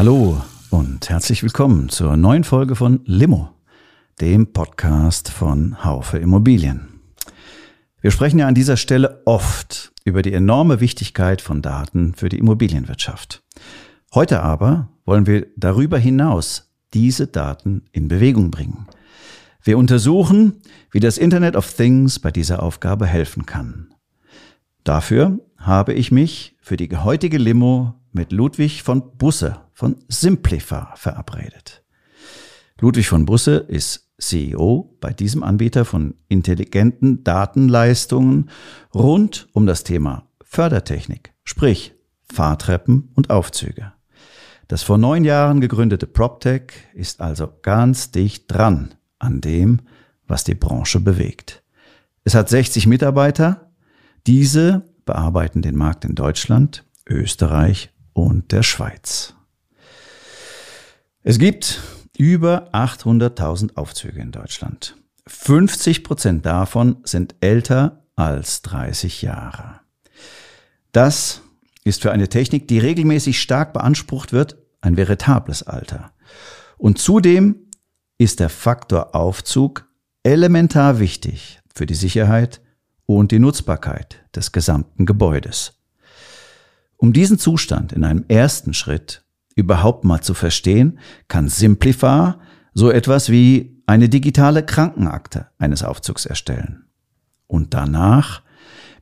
Hallo und herzlich willkommen zur neuen Folge von Limo, dem Podcast von Haufe Immobilien. Wir sprechen ja an dieser Stelle oft über die enorme Wichtigkeit von Daten für die Immobilienwirtschaft. Heute aber wollen wir darüber hinaus diese Daten in Bewegung bringen. Wir untersuchen, wie das Internet of Things bei dieser Aufgabe helfen kann. Dafür habe ich mich für die heutige Limo mit Ludwig von Busse von Simplify verabredet. Ludwig von Busse ist CEO bei diesem Anbieter von intelligenten Datenleistungen rund um das Thema Fördertechnik, sprich Fahrtreppen und Aufzüge. Das vor neun Jahren gegründete PropTech ist also ganz dicht dran an dem, was die Branche bewegt. Es hat 60 Mitarbeiter. Diese bearbeiten den Markt in Deutschland, Österreich und der Schweiz. Es gibt über 800.000 Aufzüge in Deutschland. 50 Prozent davon sind älter als 30 Jahre. Das ist für eine Technik, die regelmäßig stark beansprucht wird, ein veritables Alter. Und zudem ist der Faktor Aufzug elementar wichtig für die Sicherheit und die Nutzbarkeit des gesamten Gebäudes. Um diesen Zustand in einem ersten Schritt überhaupt mal zu verstehen, kann Simplify so etwas wie eine digitale Krankenakte eines Aufzugs erstellen. Und danach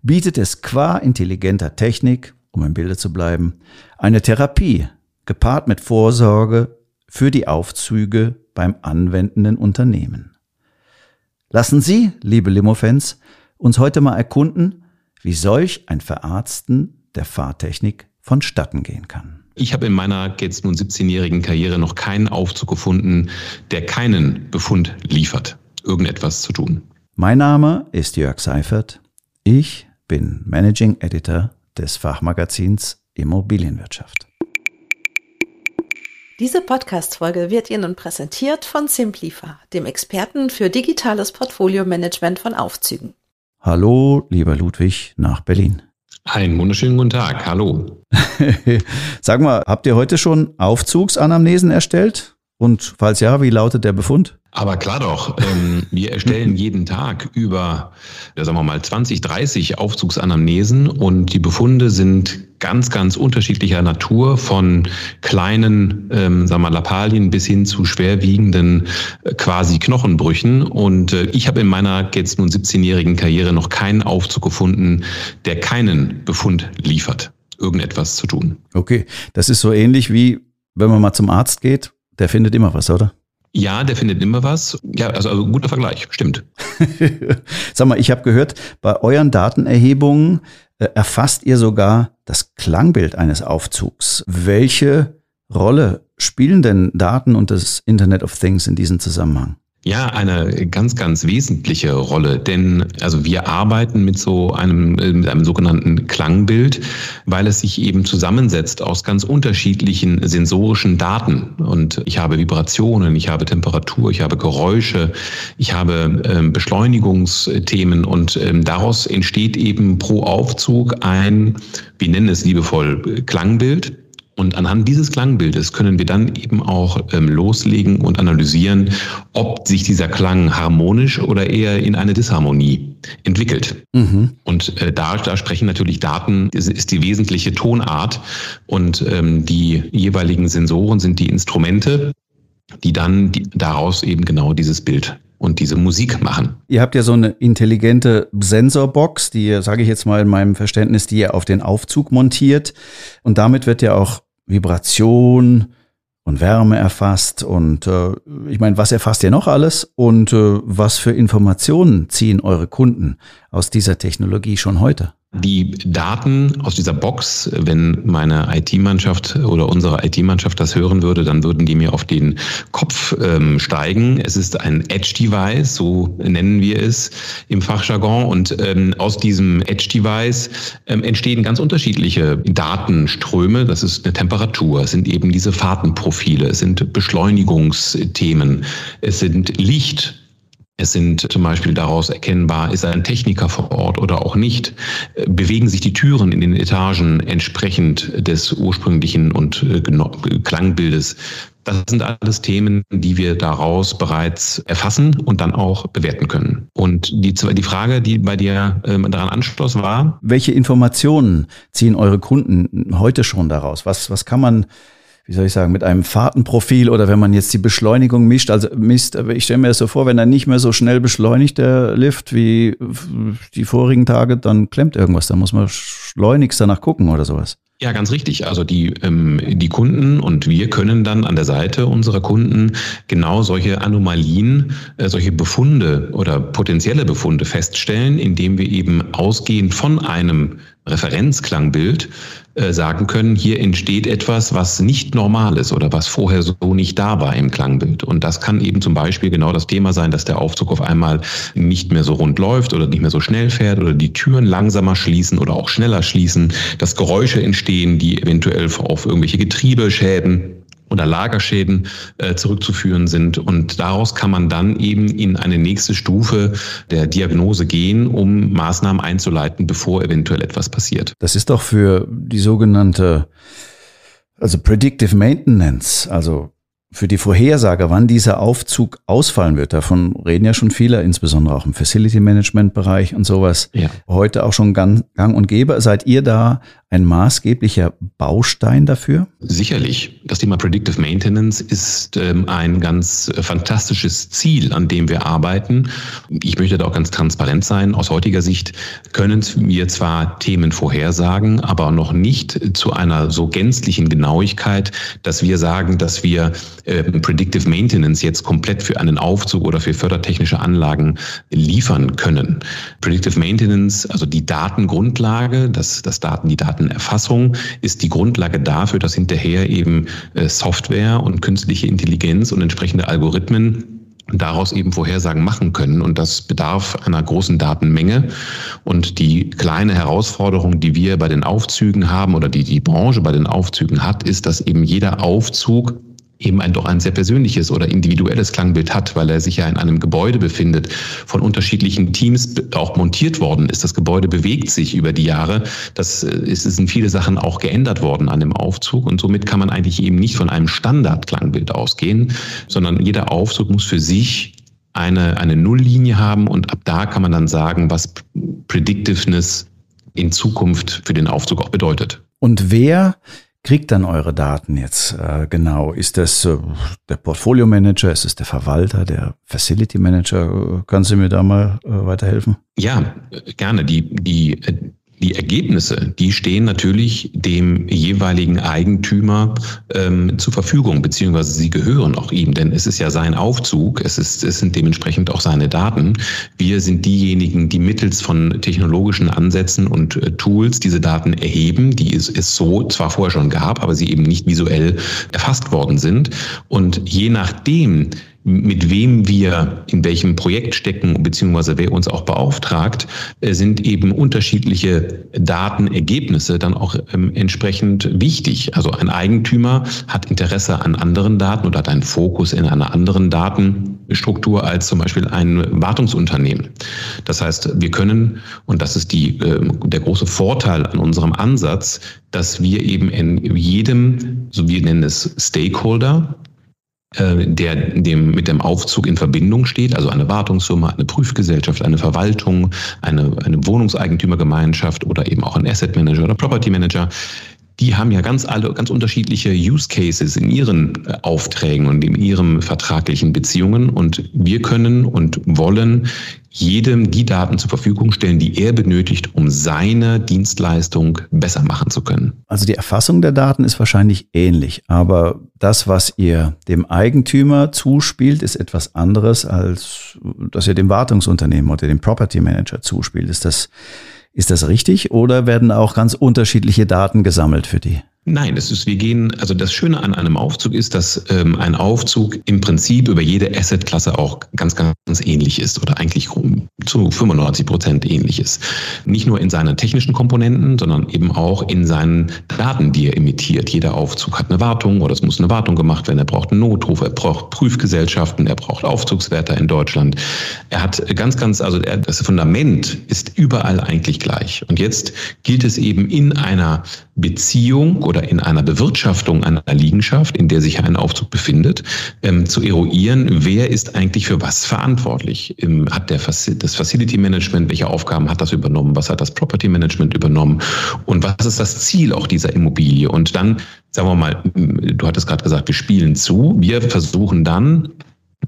bietet es qua intelligenter Technik, um im Bilde zu bleiben, eine Therapie gepaart mit Vorsorge für die Aufzüge beim anwendenden Unternehmen. Lassen Sie, liebe Limo-Fans, uns heute mal erkunden, wie solch ein Verarzten der Fahrtechnik vonstatten gehen kann. Ich habe in meiner jetzt nun 17-jährigen Karriere noch keinen Aufzug gefunden, der keinen Befund liefert, irgendetwas zu tun. Mein Name ist Jörg Seifert. Ich bin Managing Editor des Fachmagazins Immobilienwirtschaft. Diese Podcast-Folge wird Ihnen präsentiert von Simplifa, dem Experten für digitales Portfolio-Management von Aufzügen. Hallo, lieber Ludwig, nach Berlin. Einen wunderschönen guten Tag. Hallo. Sag mal, habt ihr heute schon Aufzugsanamnesen erstellt? Und falls ja, wie lautet der Befund? Aber klar doch, ähm, wir erstellen jeden Tag über, sagen wir mal, 20, 30 Aufzugsanamnesen und die Befunde sind ganz, ganz unterschiedlicher Natur, von kleinen, ähm, sagen wir mal, Lappalien bis hin zu schwerwiegenden äh, quasi Knochenbrüchen. Und äh, ich habe in meiner jetzt nun 17-jährigen Karriere noch keinen Aufzug gefunden, der keinen Befund liefert, irgendetwas zu tun. Okay, das ist so ähnlich wie, wenn man mal zum Arzt geht der findet immer was, oder? Ja, der findet immer was. Ja, also, also guter Vergleich, stimmt. Sag mal, ich habe gehört, bei euren Datenerhebungen äh, erfasst ihr sogar das Klangbild eines Aufzugs. Welche Rolle spielen denn Daten und das Internet of Things in diesem Zusammenhang? Ja, eine ganz, ganz wesentliche Rolle, denn also wir arbeiten mit so einem, mit einem sogenannten Klangbild, weil es sich eben zusammensetzt aus ganz unterschiedlichen sensorischen Daten. Und ich habe Vibrationen, ich habe Temperatur, ich habe Geräusche, ich habe ähm, Beschleunigungsthemen und ähm, daraus entsteht eben pro Aufzug ein, wir nennen es liebevoll Klangbild. Und anhand dieses Klangbildes können wir dann eben auch ähm, loslegen und analysieren, ob sich dieser Klang harmonisch oder eher in eine Disharmonie entwickelt. Mhm. Und äh, da, da sprechen natürlich Daten, ist, ist die wesentliche Tonart und ähm, die jeweiligen Sensoren sind die Instrumente, die dann die, daraus eben genau dieses Bild und diese Musik machen. Ihr habt ja so eine intelligente Sensorbox, die, sage ich jetzt mal in meinem Verständnis, die ihr auf den Aufzug montiert. Und damit wird ja auch Vibration und Wärme erfasst und äh, ich meine, was erfasst ihr noch alles? Und äh, was für Informationen ziehen eure Kunden aus dieser Technologie schon heute? Die Daten aus dieser Box, wenn meine IT-Mannschaft oder unsere IT-Mannschaft das hören würde, dann würden die mir auf den Kopf ähm, steigen. Es ist ein Edge-Device, so nennen wir es im Fachjargon. Und ähm, aus diesem Edge-Device ähm, entstehen ganz unterschiedliche Datenströme. Das ist eine Temperatur, es sind eben diese Fahrtenprofile, es sind Beschleunigungsthemen, es sind Licht. Es sind zum Beispiel daraus erkennbar, ist ein Techniker vor Ort oder auch nicht. Bewegen sich die Türen in den Etagen entsprechend des ursprünglichen und äh, Klangbildes. Das sind alles Themen, die wir daraus bereits erfassen und dann auch bewerten können. Und die, die Frage, die bei dir ähm, daran anschloss, war. Welche Informationen ziehen eure Kunden heute schon daraus? Was, was kann man wie soll ich sagen, mit einem Fahrtenprofil oder wenn man jetzt die Beschleunigung mischt, also misst, ich stelle mir das so vor, wenn er nicht mehr so schnell beschleunigt, der Lift, wie die vorigen Tage, dann klemmt irgendwas, dann muss man schleunigst danach gucken oder sowas. Ja, ganz richtig. Also die, ähm, die Kunden und wir können dann an der Seite unserer Kunden genau solche Anomalien, äh, solche Befunde oder potenzielle Befunde feststellen, indem wir eben ausgehend von einem Referenzklangbild äh, sagen können, hier entsteht etwas, was nicht normal ist oder was vorher so nicht da war im Klangbild. Und das kann eben zum Beispiel genau das Thema sein, dass der Aufzug auf einmal nicht mehr so rund läuft oder nicht mehr so schnell fährt oder die Türen langsamer schließen oder auch schneller schließen, dass Geräusche entstehen, die eventuell auf irgendwelche Getriebeschäden oder Lagerschäden äh, zurückzuführen sind. Und daraus kann man dann eben in eine nächste Stufe der Diagnose gehen, um Maßnahmen einzuleiten, bevor eventuell etwas passiert. Das ist doch für die sogenannte, also Predictive Maintenance, also für die Vorhersage, wann dieser Aufzug ausfallen wird. Davon reden ja schon viele, insbesondere auch im Facility Management Bereich und sowas. Ja. Heute auch schon gang, gang und gäbe. Seid ihr da ein maßgeblicher Baustein dafür? Sicherlich. Das Thema Predictive Maintenance ist ähm, ein ganz fantastisches Ziel, an dem wir arbeiten. Ich möchte da auch ganz transparent sein. Aus heutiger Sicht können wir zwar Themen vorhersagen, aber noch nicht zu einer so gänzlichen Genauigkeit, dass wir sagen, dass wir äh, Predictive Maintenance jetzt komplett für einen Aufzug oder für fördertechnische Anlagen liefern können. Predictive Maintenance, also die Datengrundlage, dass das Daten, die Datenerfassung ist die Grundlage dafür, dass hinterher eben äh, Software und künstliche Intelligenz und entsprechende Algorithmen daraus eben Vorhersagen machen können. Und das bedarf einer großen Datenmenge. Und die kleine Herausforderung, die wir bei den Aufzügen haben oder die die Branche bei den Aufzügen hat, ist, dass eben jeder Aufzug eben ein doch ein sehr persönliches oder individuelles Klangbild hat, weil er sich ja in einem Gebäude befindet, von unterschiedlichen Teams auch montiert worden ist. Das Gebäude bewegt sich über die Jahre. Das äh, ist, es sind viele Sachen auch geändert worden an dem Aufzug und somit kann man eigentlich eben nicht von einem Standardklangbild ausgehen, sondern jeder Aufzug muss für sich eine, eine Nulllinie haben und ab da kann man dann sagen, was Predictiveness in Zukunft für den Aufzug auch bedeutet. Und wer kriegt dann eure Daten jetzt äh, genau? Ist das äh, der Portfolio Manager? Ist es der Verwalter, der Facility Manager? Kannst du mir da mal äh, weiterhelfen? Ja, gerne. Die, die, die Ergebnisse, die stehen natürlich dem jeweiligen Eigentümer ähm, zur Verfügung, beziehungsweise sie gehören auch ihm, denn es ist ja sein Aufzug, es, ist, es sind dementsprechend auch seine Daten. Wir sind diejenigen, die mittels von technologischen Ansätzen und äh, Tools diese Daten erheben, die es, es so zwar vorher schon gab, aber sie eben nicht visuell erfasst worden sind. Und je nachdem, mit wem wir in welchem Projekt stecken, beziehungsweise wer uns auch beauftragt, äh, sind eben unterschiedliche Datenergebnisse dann auch ähm, entsprechend wichtig. Also ein Eigentümer hat Interesse an anderen Daten oder hat einen Fokus in einer anderen Datenstruktur als zum Beispiel ein Wartungsunternehmen. Das heißt, wir können, und das ist die, ähm, der große Vorteil an unserem Ansatz, dass wir eben in jedem, so wir nennen es Stakeholder, der dem, mit dem Aufzug in Verbindung steht, also eine Wartungsfirma, eine Prüfgesellschaft, eine Verwaltung, eine, eine Wohnungseigentümergemeinschaft oder eben auch ein Asset Manager oder Property Manager, die haben ja ganz alle, ganz unterschiedliche Use Cases in ihren äh, Aufträgen und in ihren vertraglichen Beziehungen. Und wir können und wollen jedem die Daten zur Verfügung stellen, die er benötigt, um seine Dienstleistung besser machen zu können. Also die Erfassung der Daten ist wahrscheinlich ähnlich, aber das, was ihr dem Eigentümer zuspielt, ist etwas anderes, als dass ihr dem Wartungsunternehmen oder dem Property Manager zuspielt. Ist das, ist das richtig oder werden auch ganz unterschiedliche Daten gesammelt für die? Nein, es ist, wir gehen, also das Schöne an einem Aufzug ist, dass ähm, ein Aufzug im Prinzip über jede Assetklasse auch ganz, ganz ähnlich ist oder eigentlich zu 95 Prozent ähnlich ist. Nicht nur in seinen technischen Komponenten, sondern eben auch in seinen Daten, die er emittiert. Jeder Aufzug hat eine Wartung oder es muss eine Wartung gemacht werden. Er braucht einen Notruf, er braucht Prüfgesellschaften, er braucht Aufzugswärter in Deutschland. Er hat ganz, ganz, also er, das Fundament ist überall eigentlich gleich. Und jetzt gilt es eben in einer Beziehung oder in einer Bewirtschaftung einer Liegenschaft, in der sich ein Aufzug befindet, ähm, zu eruieren, wer ist eigentlich für was verantwortlich. Ähm, hat der das Facility Management, welche Aufgaben hat das übernommen, was hat das Property Management übernommen und was ist das Ziel auch dieser Immobilie. Und dann, sagen wir mal, du hattest gerade gesagt, wir spielen zu, wir versuchen dann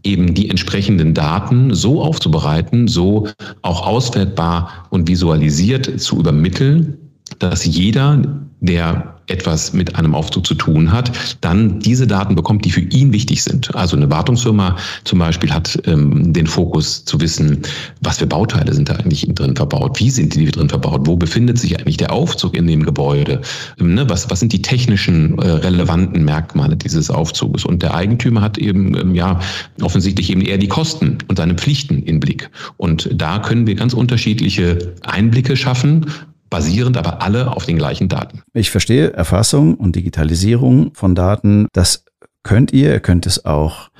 eben die entsprechenden Daten so aufzubereiten, so auch auswertbar und visualisiert zu übermitteln, dass jeder, der etwas mit einem Aufzug zu tun hat, dann diese Daten bekommt, die für ihn wichtig sind. Also eine Wartungsfirma zum Beispiel hat ähm, den Fokus zu wissen, was für Bauteile sind da eigentlich drin verbaut, wie sind die drin verbaut, wo befindet sich eigentlich der Aufzug in dem Gebäude, ähm, ne? was, was sind die technischen äh, relevanten Merkmale dieses Aufzuges. Und der Eigentümer hat eben ähm, ja offensichtlich eben eher die Kosten und seine Pflichten im Blick. Und da können wir ganz unterschiedliche Einblicke schaffen, basierend aber alle auf den gleichen Daten. Ich verstehe Erfassung und Digitalisierung von Daten. Das könnt ihr, ihr könnt es auch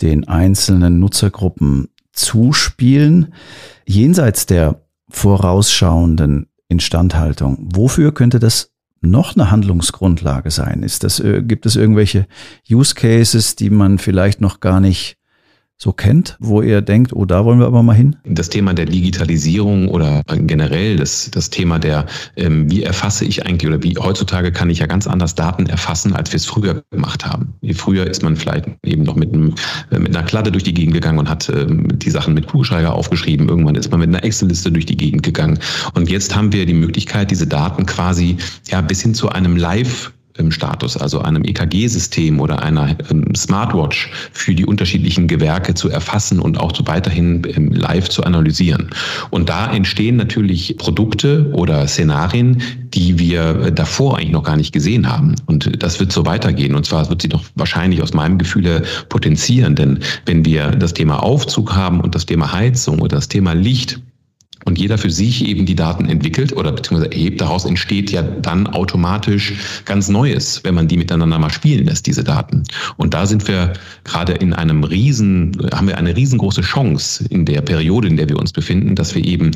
den einzelnen Nutzergruppen zuspielen. Jenseits der vorausschauenden Instandhaltung, wofür könnte das noch eine Handlungsgrundlage sein? Ist das, äh, gibt es irgendwelche Use Cases, die man vielleicht noch gar nicht so kennt, wo ihr denkt, oh, da wollen wir aber mal hin? Das Thema der Digitalisierung oder generell das, das Thema der, ähm, wie erfasse ich eigentlich oder wie heutzutage kann ich ja ganz anders Daten erfassen, als wir es früher gemacht haben. Früher ist man vielleicht eben noch mit, einem, äh, mit einer Kladde durch die Gegend gegangen und hat ähm, die Sachen mit Kugelschreiber aufgeschrieben. Irgendwann ist man mit einer Excel-Liste durch die Gegend gegangen. Und jetzt haben wir die Möglichkeit, diese Daten quasi ja bis hin zu einem Live Status, also einem EKG-System oder einer ähm, Smartwatch für die unterschiedlichen Gewerke zu erfassen und auch weiterhin ähm, live zu analysieren. Und da entstehen natürlich Produkte oder Szenarien, die wir davor eigentlich noch gar nicht gesehen haben. Und das wird so weitergehen. Und zwar wird sie doch wahrscheinlich aus meinem Gefühl potenzieren. Denn wenn wir das Thema Aufzug haben und das Thema Heizung oder das Thema Licht, und jeder für sich eben die Daten entwickelt oder beziehungsweise erhebt, daraus entsteht ja dann automatisch ganz Neues, wenn man die miteinander mal spielen lässt, diese Daten. Und da sind wir gerade in einem riesen, haben wir eine riesengroße Chance in der Periode, in der wir uns befinden, dass wir eben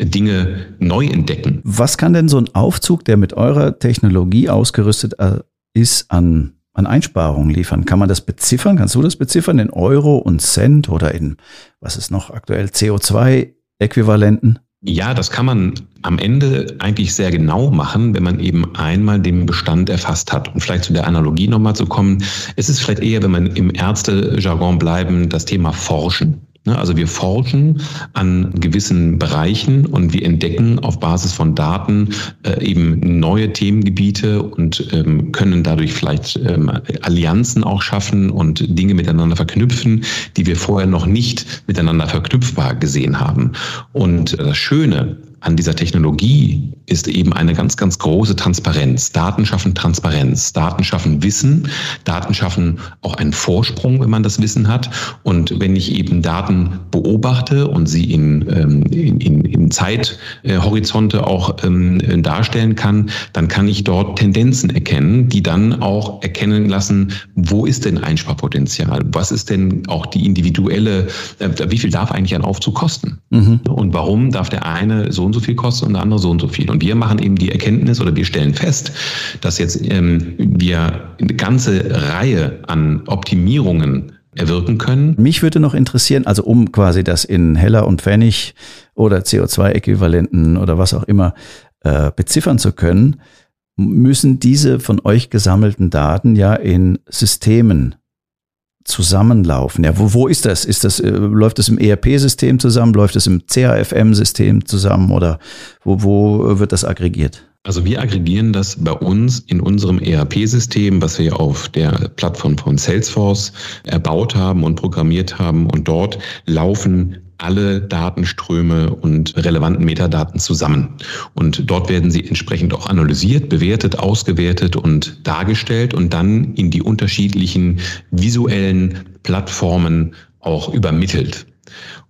Dinge neu entdecken. Was kann denn so ein Aufzug, der mit eurer Technologie ausgerüstet äh, ist, an an Einsparungen liefern. Kann man das beziffern? Kannst du das beziffern in Euro und Cent oder in, was ist noch aktuell, CO2 Äquivalenten? Ja, das kann man am Ende eigentlich sehr genau machen, wenn man eben einmal den Bestand erfasst hat. Und vielleicht zu der Analogie nochmal zu kommen. Es ist vielleicht eher, wenn man im Ärztejargon bleiben, das Thema Forschen. Ne, also wir forschen an gewissen Bereichen und wir entdecken auf Basis von Daten äh, eben neue Themengebiete und ähm, können dadurch vielleicht ähm, Allianzen auch schaffen und Dinge miteinander verknüpfen, die wir vorher noch nicht miteinander verknüpfbar gesehen haben. Und das Schöne an dieser Technologie ist eben eine ganz, ganz große Transparenz. Daten schaffen Transparenz, Daten schaffen Wissen, Daten schaffen auch einen Vorsprung, wenn man das Wissen hat. Und wenn ich eben Daten beobachte und sie in, ähm, in, in, in Zeithorizonte auch ähm, darstellen kann, dann kann ich dort Tendenzen erkennen, die dann auch erkennen lassen, wo ist denn Einsparpotenzial? Was ist denn auch die individuelle, äh, wie viel darf eigentlich ein Aufzug kosten? Mhm. Und warum darf der eine so und so viel kosten und der andere so und so viel. Und wir machen eben die Erkenntnis oder wir stellen fest, dass jetzt ähm, wir eine ganze Reihe an Optimierungen erwirken können. Mich würde noch interessieren, also um quasi das in Heller und Pfennig oder CO2-Äquivalenten oder was auch immer äh, beziffern zu können, müssen diese von euch gesammelten Daten ja in Systemen zusammenlaufen. Ja, wo, wo ist das? Ist das äh, läuft das im ERP-System zusammen? Läuft es im CAFM-System zusammen? Oder wo, wo wird das aggregiert? Also wir aggregieren das bei uns in unserem ERP-System, was wir auf der Plattform von Salesforce erbaut haben und programmiert haben. Und dort laufen alle Datenströme und relevanten Metadaten zusammen. Und dort werden sie entsprechend auch analysiert, bewertet, ausgewertet und dargestellt und dann in die unterschiedlichen visuellen Plattformen auch übermittelt.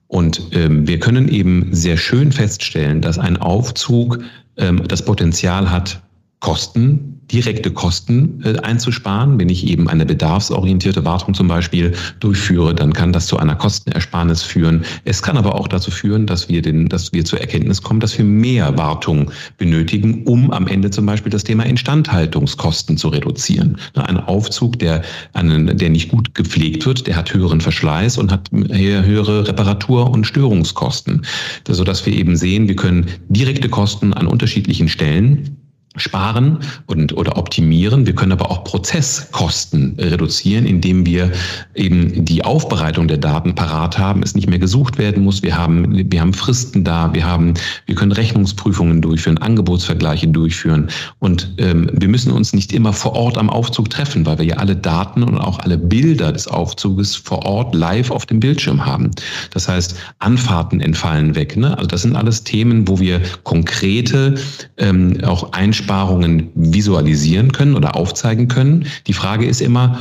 Und ähm, wir können eben sehr schön feststellen, dass ein Aufzug ähm, das Potenzial hat, Kosten direkte Kosten äh, einzusparen. Wenn ich eben eine bedarfsorientierte Wartung zum Beispiel durchführe, dann kann das zu einer Kostenersparnis führen. Es kann aber auch dazu führen, dass wir, den, dass wir zur Erkenntnis kommen, dass wir mehr Wartung benötigen, um am Ende zum Beispiel das Thema Instandhaltungskosten zu reduzieren. Ein Aufzug, der, einen, der nicht gut gepflegt wird, der hat höheren Verschleiß und hat höhere Reparatur- und Störungskosten, sodass wir eben sehen, wir können direkte Kosten an unterschiedlichen Stellen sparen und oder optimieren. Wir können aber auch Prozesskosten reduzieren, indem wir eben die Aufbereitung der Daten parat haben, es nicht mehr gesucht werden muss. Wir haben wir haben Fristen da, wir haben wir können Rechnungsprüfungen durchführen, Angebotsvergleiche durchführen und ähm, wir müssen uns nicht immer vor Ort am Aufzug treffen, weil wir ja alle Daten und auch alle Bilder des Aufzuges vor Ort live auf dem Bildschirm haben. Das heißt, Anfahrten entfallen weg. Ne? Also das sind alles Themen, wo wir konkrete ähm, auch Einsparungen Einsparungen visualisieren können oder aufzeigen können. Die Frage ist immer,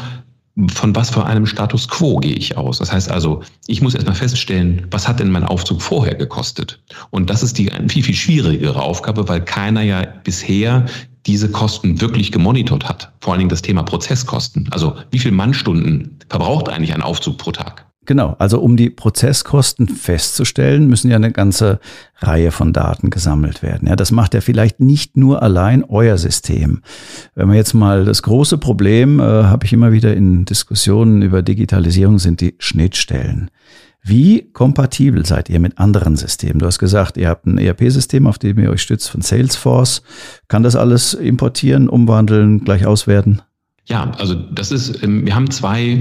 von was für einem Status quo gehe ich aus? Das heißt also, ich muss erstmal feststellen, was hat denn mein Aufzug vorher gekostet? Und das ist die viel, viel schwierigere Aufgabe, weil keiner ja bisher diese Kosten wirklich gemonitort hat. Vor allen Dingen das Thema Prozesskosten. Also wie viele Mannstunden verbraucht eigentlich ein Aufzug pro Tag? Genau, also um die Prozesskosten festzustellen, müssen ja eine ganze Reihe von Daten gesammelt werden. Ja, das macht ja vielleicht nicht nur allein euer System. Wenn man jetzt mal das große Problem, äh, habe ich immer wieder in Diskussionen über Digitalisierung, sind die Schnittstellen. Wie kompatibel seid ihr mit anderen Systemen? Du hast gesagt, ihr habt ein ERP-System, auf dem ihr euch stützt von Salesforce. Kann das alles importieren, umwandeln, gleich auswerten? Ja, also das ist, ähm, wir haben zwei,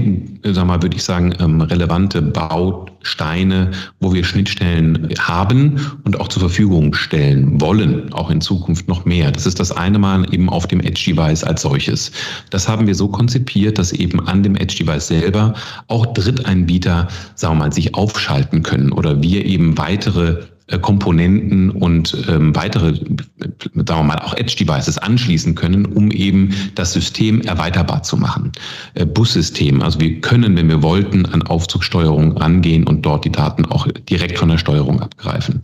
äh, sag mal, würde ich sagen, ähm, relevante Bausteine, wo wir Schnittstellen haben und auch zur Verfügung stellen wollen, auch in Zukunft noch mehr. Das ist das eine Mal eben auf dem Edge Device als solches. Das haben wir so konzipiert, dass eben an dem Edge Device selber auch Dritteinbieter, sagen wir mal, sich aufschalten können oder wir eben weitere Komponenten und ähm, weitere, sagen wir mal, auch Edge-Devices anschließen können, um eben das System erweiterbar zu machen. Äh, Bussystem, also wir können, wenn wir wollten, an Aufzugsteuerung rangehen und dort die Daten auch direkt von der Steuerung abgreifen.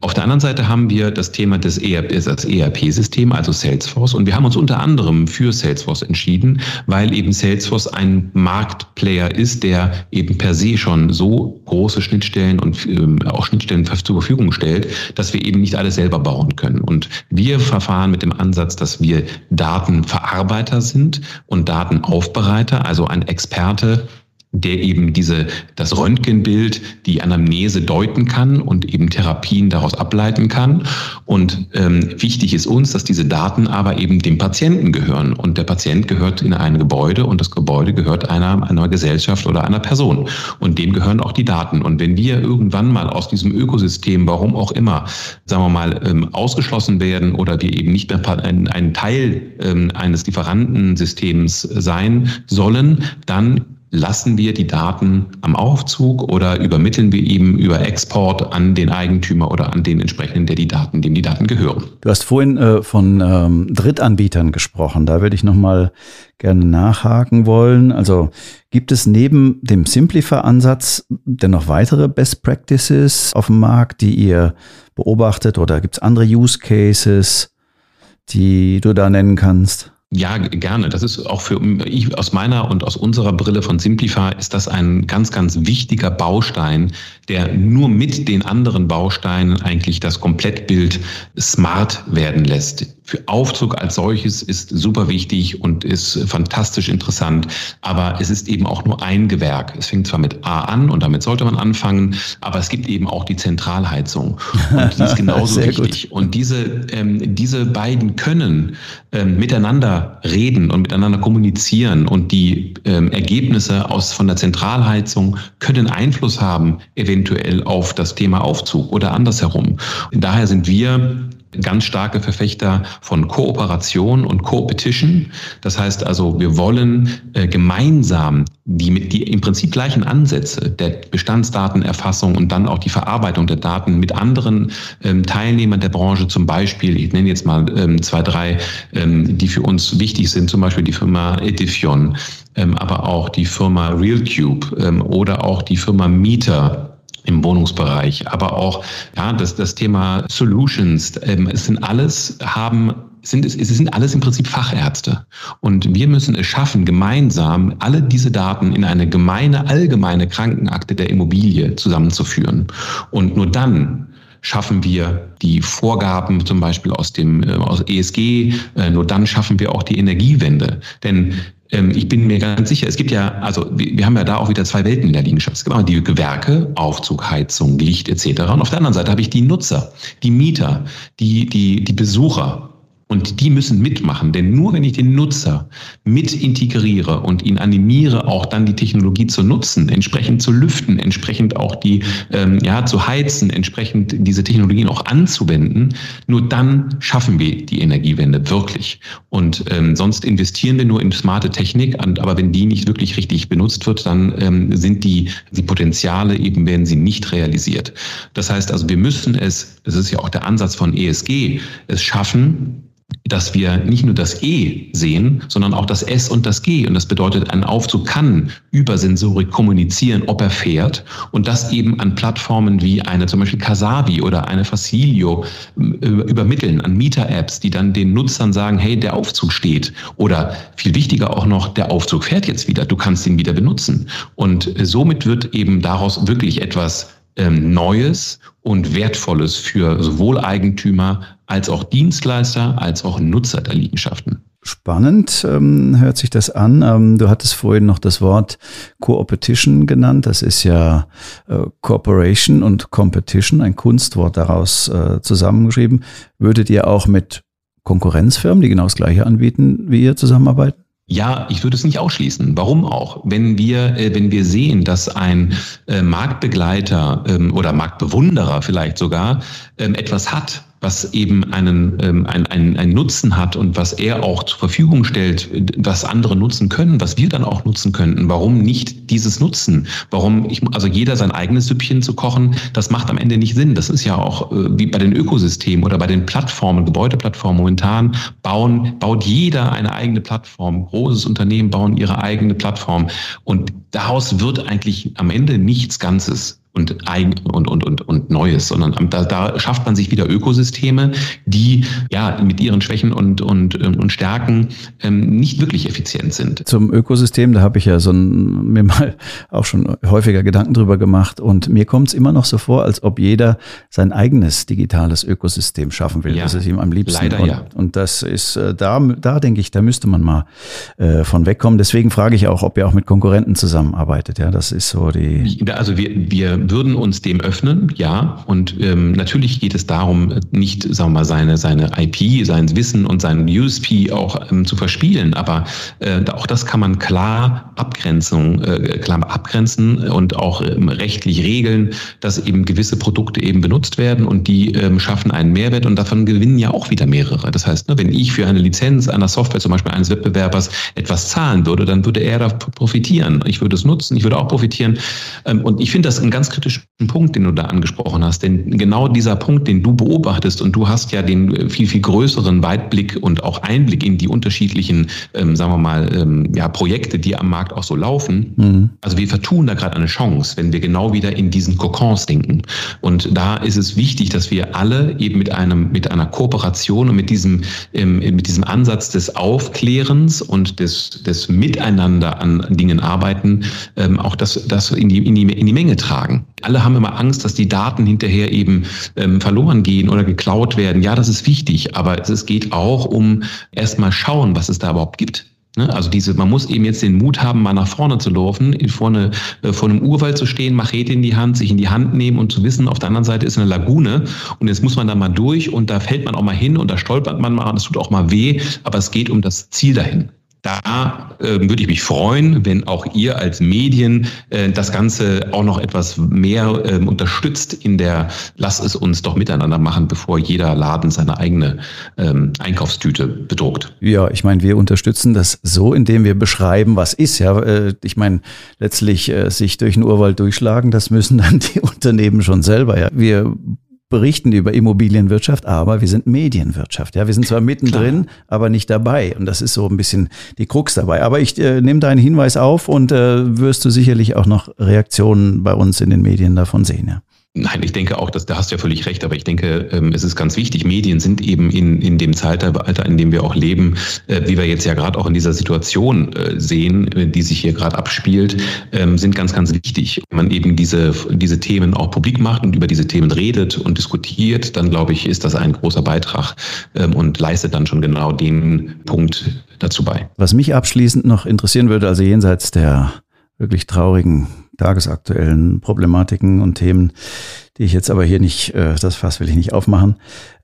Auf der anderen Seite haben wir das Thema des ERP, das ERP-System, also Salesforce, und wir haben uns unter anderem für Salesforce entschieden, weil eben Salesforce ein Marktplayer ist, der eben per se schon so große Schnittstellen und ähm, auch Schnittstellen zur Verfügung Verfügung stellt, dass wir eben nicht alles selber bauen können. Und wir verfahren mit dem Ansatz, dass wir Datenverarbeiter sind und Datenaufbereiter, also ein Experte der eben diese, das Röntgenbild, die Anamnese deuten kann und eben Therapien daraus ableiten kann. Und ähm, wichtig ist uns, dass diese Daten aber eben dem Patienten gehören. Und der Patient gehört in ein Gebäude und das Gebäude gehört einer, einer Gesellschaft oder einer Person. Und dem gehören auch die Daten. Und wenn wir irgendwann mal aus diesem Ökosystem, warum auch immer, sagen wir mal, ähm, ausgeschlossen werden oder wir eben nicht mehr ein, ein Teil ähm, eines Lieferantensystems sein sollen, dann lassen wir die Daten am Aufzug oder übermitteln wir ihm über Export an den Eigentümer oder an den entsprechenden, der die Daten, dem die Daten gehören. Du hast vorhin äh, von ähm, Drittanbietern gesprochen. Da würde ich nochmal gerne nachhaken wollen. Also gibt es neben dem Simplify-Ansatz denn noch weitere Best Practices auf dem Markt, die ihr beobachtet oder gibt es andere Use Cases, die du da nennen kannst? Ja, gerne. Das ist auch für ich aus meiner und aus unserer Brille von Simplify ist das ein ganz, ganz wichtiger Baustein, der nur mit den anderen Bausteinen eigentlich das Komplettbild smart werden lässt. für Aufzug als solches ist super wichtig und ist fantastisch interessant, aber es ist eben auch nur ein Gewerk. Es fängt zwar mit A an und damit sollte man anfangen, aber es gibt eben auch die Zentralheizung und die ist genauso wichtig. Gut. Und diese, ähm, diese beiden können ähm, miteinander reden und miteinander kommunizieren und die ähm, Ergebnisse aus von der Zentralheizung können Einfluss haben eventuell auf das Thema Aufzug oder andersherum. Daher sind wir ganz starke Verfechter von Kooperation und Co-Petition. Das heißt also, wir wollen äh, gemeinsam die mit die im Prinzip gleichen Ansätze der Bestandsdatenerfassung und dann auch die Verarbeitung der Daten mit anderen ähm, Teilnehmern der Branche, zum Beispiel, ich nenne jetzt mal ähm, zwei, drei, ähm, die für uns wichtig sind, zum Beispiel die Firma Edifion, ähm, aber auch die Firma RealCube ähm, oder auch die Firma Mieter im Wohnungsbereich, aber auch ja, das, das Thema Solutions. Ähm, es sind alles haben sind es, es sind alles im Prinzip Fachärzte. Und wir müssen es schaffen, gemeinsam alle diese Daten in eine gemeine, allgemeine Krankenakte der Immobilie zusammenzuführen. Und nur dann schaffen wir die Vorgaben zum Beispiel aus dem äh, aus ESG, äh, nur dann schaffen wir auch die Energiewende. Denn ich bin mir ganz sicher, es gibt ja, also wir haben ja da auch wieder zwei Welten in der Liegenschaft. Es gibt einmal die Gewerke, Aufzug, Heizung, Licht etc. Und auf der anderen Seite habe ich die Nutzer, die Mieter, die, die, die Besucher. Und die müssen mitmachen, denn nur wenn ich den Nutzer mit integriere und ihn animiere, auch dann die Technologie zu nutzen, entsprechend zu lüften, entsprechend auch die, ähm, ja, zu heizen, entsprechend diese Technologien auch anzuwenden, nur dann schaffen wir die Energiewende wirklich. Und ähm, sonst investieren wir nur in smarte Technik, aber wenn die nicht wirklich richtig benutzt wird, dann ähm, sind die, die Potenziale eben, werden sie nicht realisiert. Das heißt also, wir müssen es, das ist ja auch der Ansatz von ESG, es schaffen, dass wir nicht nur das E sehen, sondern auch das S und das G. Und das bedeutet, ein Aufzug kann über Sensorik kommunizieren, ob er fährt und das eben an Plattformen wie eine zum Beispiel Kasabi oder eine Facilio äh, übermitteln, an Mieter-Apps, die dann den Nutzern sagen, hey, der Aufzug steht. Oder viel wichtiger auch noch, der Aufzug fährt jetzt wieder, du kannst ihn wieder benutzen. Und somit wird eben daraus wirklich etwas ähm, Neues und Wertvolles für sowohl Eigentümer als auch Dienstleister als auch Nutzer der Liegenschaften. Spannend ähm, hört sich das an. Ähm, du hattest vorhin noch das Wort Co-Opetition genannt. Das ist ja äh, Cooperation und Competition, ein Kunstwort daraus äh, zusammengeschrieben. Würdet ihr auch mit Konkurrenzfirmen, die genau das Gleiche anbieten, wie ihr zusammenarbeiten? Ja, ich würde es nicht ausschließen. Warum auch? Wenn wir, äh, wenn wir sehen, dass ein äh, Marktbegleiter ähm, oder Marktbewunderer vielleicht sogar ähm, etwas hat, was eben einen, ähm, ein, ein, ein Nutzen hat und was er auch zur Verfügung stellt, was andere nutzen können, was wir dann auch nutzen könnten. Warum nicht dieses Nutzen? Warum ich, also jeder sein eigenes Süppchen zu kochen, das macht am Ende nicht Sinn. Das ist ja auch äh, wie bei den Ökosystemen oder bei den Plattformen, Gebäudeplattformen momentan bauen, baut jeder eine eigene Plattform. Großes Unternehmen bauen ihre eigene Plattform und daraus wird eigentlich am Ende nichts Ganzes und, und, und, und, und Neues, sondern da, da schafft man sich wieder Ökosysteme, die ja mit ihren Schwächen und, und, und Stärken ähm, nicht wirklich effizient sind. Zum Ökosystem, da habe ich ja so ein, mir mal auch schon häufiger Gedanken drüber gemacht und mir kommt es immer noch so vor, als ob jeder sein eigenes digitales Ökosystem schaffen will. Ja, das ist ihm am liebsten. Leider und, ja. Und das ist äh, da, da denke ich, da müsste man mal äh, von wegkommen. Deswegen frage ich auch, ob ihr auch mit Konkurrenten zusammenarbeitet. Ja, das ist so die. Also wir, wir würden uns dem öffnen, ja. Und ähm, natürlich geht es darum, nicht, sagen wir mal, seine, seine IP, sein Wissen und sein USP auch ähm, zu verspielen. Aber äh, auch das kann man klar Abgrenzung, äh, klar abgrenzen und auch ähm, rechtlich regeln, dass eben gewisse Produkte eben benutzt werden und die ähm, schaffen einen Mehrwert und davon gewinnen ja auch wieder mehrere. Das heißt, ne, wenn ich für eine Lizenz einer Software, zum Beispiel eines Wettbewerbers, etwas zahlen würde, dann würde er da profitieren. Ich würde es nutzen, ich würde auch profitieren. Ähm, und ich finde das einen ganz kritischen Punkt, den du da angesprochen hast. Denn genau dieser Punkt, den du beobachtest und du hast ja den viel, viel größeren Weitblick und auch Einblick in die unterschiedlichen, ähm, sagen wir mal, ähm, ja, Projekte, die am Markt auch so laufen. Mhm. Also wir vertun da gerade eine Chance, wenn wir genau wieder in diesen Kokons denken. Und da ist es wichtig, dass wir alle eben mit einem, mit einer Kooperation und mit diesem, ähm, mit diesem Ansatz des Aufklärens und des, des Miteinander an Dingen arbeiten, ähm, auch das, das in die, in die, in die Menge tragen. Alle haben immer Angst, dass die Daten hinterher eben ähm, verloren gehen oder geklaut werden. Ja, das ist wichtig, aber es geht auch um erstmal schauen, was es da überhaupt gibt. Ne? Also diese, man muss eben jetzt den Mut haben, mal nach vorne zu laufen, vorne äh, vor einem Urwald zu stehen, Machete in die Hand, sich in die Hand nehmen und zu wissen, auf der anderen Seite ist eine Lagune und jetzt muss man da mal durch und da fällt man auch mal hin und da stolpert man mal, das tut auch mal weh, aber es geht um das Ziel dahin. Da äh, würde ich mich freuen, wenn auch ihr als Medien äh, das Ganze auch noch etwas mehr äh, unterstützt in der Lass es uns doch miteinander machen, bevor jeder Laden seine eigene ähm, Einkaufstüte bedruckt. Ja, ich meine, wir unterstützen das so, indem wir beschreiben, was ist. Ja, äh, ich meine, letztlich äh, sich durch den Urwald durchschlagen, das müssen dann die Unternehmen schon selber. Ja, wir berichten über Immobilienwirtschaft, aber wir sind Medienwirtschaft. Ja, wir sind zwar mittendrin, Klar. aber nicht dabei. Und das ist so ein bisschen die Krux dabei. Aber ich äh, nehme deinen Hinweis auf und äh, wirst du sicherlich auch noch Reaktionen bei uns in den Medien davon sehen. Ja. Nein, ich denke auch, dass da hast du ja völlig recht, aber ich denke, ähm, es ist ganz wichtig. Medien sind eben in, in dem Zeitalter, in dem wir auch leben, äh, wie wir jetzt ja gerade auch in dieser Situation äh, sehen, äh, die sich hier gerade abspielt, ähm, sind ganz, ganz wichtig. Wenn man eben diese, diese Themen auch publik macht und über diese Themen redet und diskutiert, dann glaube ich, ist das ein großer Beitrag ähm, und leistet dann schon genau den Punkt dazu bei. Was mich abschließend noch interessieren würde, also jenseits der wirklich traurigen tagesaktuellen Problematiken und Themen, die ich jetzt aber hier nicht, äh, das Fass will ich nicht aufmachen.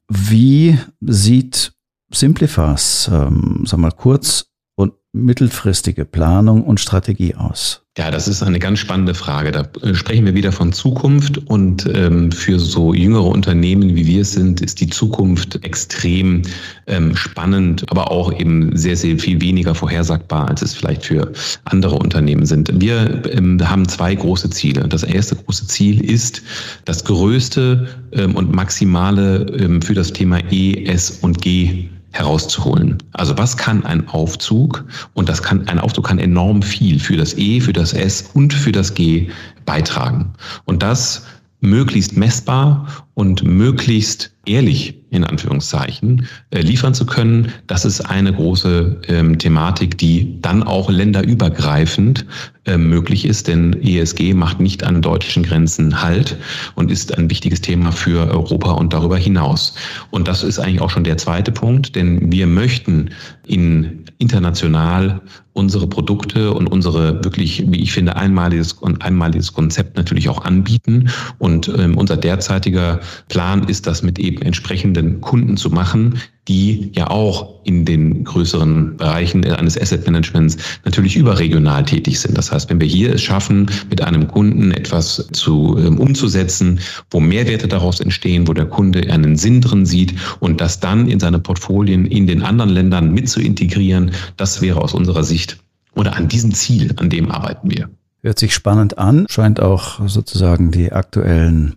Wie sieht Simplifas, ähm, sag mal, kurz- und mittelfristige Planung und Strategie aus? Ja, das ist eine ganz spannende Frage. Da äh, sprechen wir wieder von Zukunft und ähm, für so jüngere Unternehmen wie wir es sind, ist die Zukunft extrem ähm, spannend, aber auch eben sehr, sehr viel weniger vorhersagbar, als es vielleicht für andere Unternehmen sind. Wir ähm, haben zwei große Ziele. Das erste große Ziel ist das größte ähm, und maximale ähm, für das Thema E, S und G herauszuholen. Also was kann ein Aufzug? Und das kann, ein Aufzug kann enorm viel für das E, für das S und für das G beitragen. Und das möglichst messbar und möglichst ehrlich in Anführungszeichen äh, liefern zu können, das ist eine große ähm, Thematik, die dann auch länderübergreifend äh, möglich ist, denn ESG macht nicht an deutschen Grenzen Halt und ist ein wichtiges Thema für Europa und darüber hinaus. Und das ist eigentlich auch schon der zweite Punkt, denn wir möchten in international unsere Produkte und unsere wirklich, wie ich finde, einmaliges und einmaliges Konzept natürlich auch anbieten. Und ähm, unser derzeitiger Plan ist, das mit eben entsprechenden Kunden zu machen, die ja auch in den größeren Bereichen eines Asset Managements natürlich überregional tätig sind. Das heißt, wenn wir hier es schaffen, mit einem Kunden etwas zu ähm, umzusetzen, wo Mehrwerte daraus entstehen, wo der Kunde einen Sinn drin sieht und das dann in seine Portfolien in den anderen Ländern mit zu integrieren, das wäre aus unserer Sicht oder an diesem Ziel, an dem arbeiten wir. Hört sich spannend an, scheint auch sozusagen die aktuellen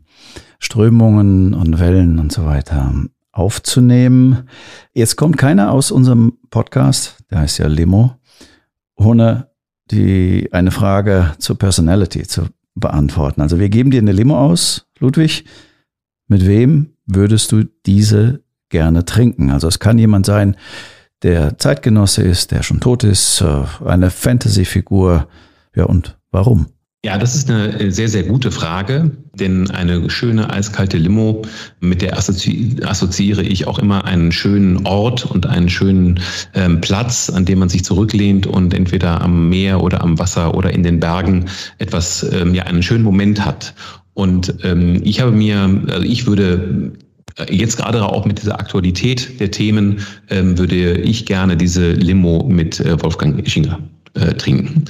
Strömungen und Wellen und so weiter aufzunehmen. Jetzt kommt keiner aus unserem Podcast, der heißt ja Limo, ohne die, eine Frage zur Personality zu beantworten. Also wir geben dir eine Limo aus, Ludwig. Mit wem würdest du diese gerne trinken? Also es kann jemand sein, der Zeitgenosse ist, der schon tot ist, äh, eine Fantasy-Figur. Ja, und warum? Ja, das ist eine äh, sehr, sehr gute Frage, denn eine schöne eiskalte Limo, mit der assozi assoziiere ich auch immer einen schönen Ort und einen schönen ähm, Platz, an dem man sich zurücklehnt und entweder am Meer oder am Wasser oder in den Bergen etwas, ähm, ja, einen schönen Moment hat. Und ähm, ich habe mir, also ich würde äh, Jetzt gerade auch mit dieser Aktualität der Themen ähm, würde ich gerne diese Limo mit äh, Wolfgang Ischinger äh, trinken.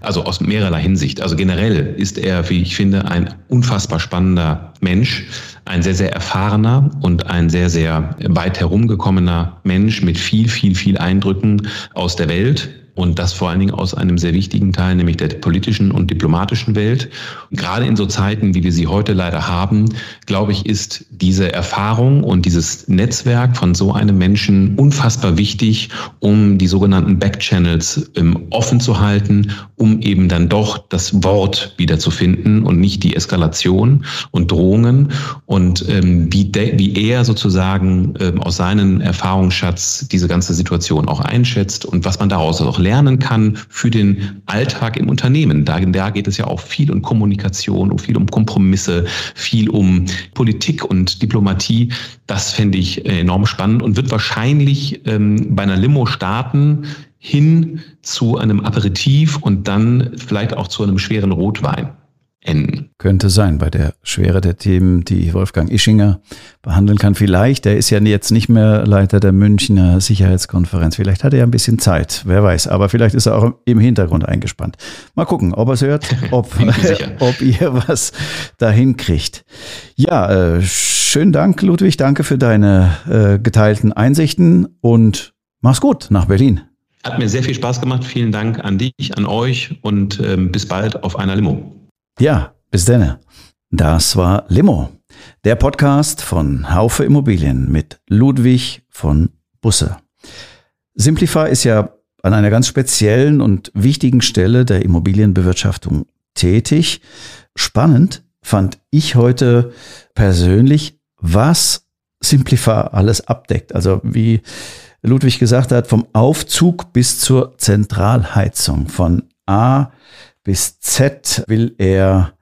Also aus mehrerlei Hinsicht. Also generell ist er, wie ich finde, ein unfassbar spannender Mensch, ein sehr, sehr erfahrener und ein sehr, sehr weit herumgekommener Mensch mit viel, viel, viel Eindrücken aus der Welt und das vor allen Dingen aus einem sehr wichtigen Teil, nämlich der politischen und diplomatischen Welt. Gerade in so Zeiten, wie wir sie heute leider haben, glaube ich, ist diese Erfahrung und dieses Netzwerk von so einem Menschen unfassbar wichtig, um die sogenannten Backchannels ähm, offen zu halten, um eben dann doch das Wort wieder zu finden und nicht die Eskalation und Drohungen. Und ähm, wie, wie er sozusagen ähm, aus seinem Erfahrungsschatz diese ganze Situation auch einschätzt und was man daraus auch lernt lernen kann für den Alltag im Unternehmen. Da, da geht es ja auch viel um Kommunikation, viel um Kompromisse, viel um Politik und Diplomatie. Das fände ich enorm spannend und wird wahrscheinlich ähm, bei einer Limo starten hin zu einem Aperitif und dann vielleicht auch zu einem schweren Rotwein enden. Könnte sein, bei der Schwere der Themen, die Wolfgang Ischinger behandeln kann. Vielleicht, der ist ja jetzt nicht mehr Leiter der Münchner Sicherheitskonferenz. Vielleicht hat er ja ein bisschen Zeit, wer weiß. Aber vielleicht ist er auch im Hintergrund eingespannt. Mal gucken, ob er es hört, ob, ob ihr was dahin kriegt. Ja, äh, schönen Dank, Ludwig. Danke für deine äh, geteilten Einsichten und mach's gut nach Berlin. Hat mir sehr viel Spaß gemacht. Vielen Dank an dich, an euch und ähm, bis bald auf einer Limo. Ja, bis denn. Das war Limo, der Podcast von Haufe Immobilien mit Ludwig von Busse. Simplify ist ja an einer ganz speziellen und wichtigen Stelle der Immobilienbewirtschaftung tätig. Spannend fand ich heute persönlich, was Simplify alles abdeckt. Also wie Ludwig gesagt hat, vom Aufzug bis zur Zentralheizung, von A bis Z will er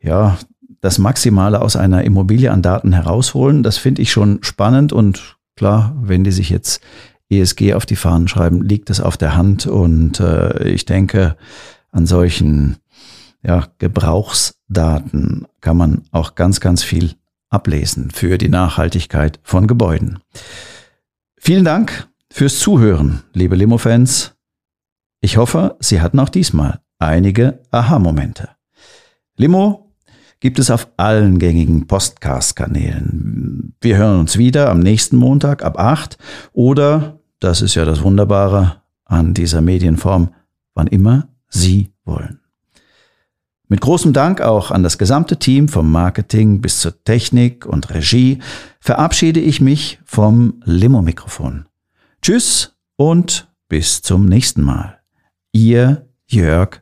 ja das Maximale aus einer Immobilie an Daten herausholen. Das finde ich schon spannend und klar, wenn die sich jetzt ESG auf die Fahnen schreiben, liegt es auf der Hand und äh, ich denke, an solchen ja, Gebrauchsdaten kann man auch ganz, ganz viel ablesen für die Nachhaltigkeit von Gebäuden. Vielen Dank fürs Zuhören, liebe Limo-Fans. Ich hoffe, Sie hatten auch diesmal einige Aha-Momente. Limo gibt es auf allen gängigen Podcast-Kanälen. Wir hören uns wieder am nächsten Montag ab 8 oder, das ist ja das Wunderbare an dieser Medienform, wann immer Sie wollen. Mit großem Dank auch an das gesamte Team vom Marketing bis zur Technik und Regie verabschiede ich mich vom Limo-Mikrofon. Tschüss und bis zum nächsten Mal. Ihr Jörg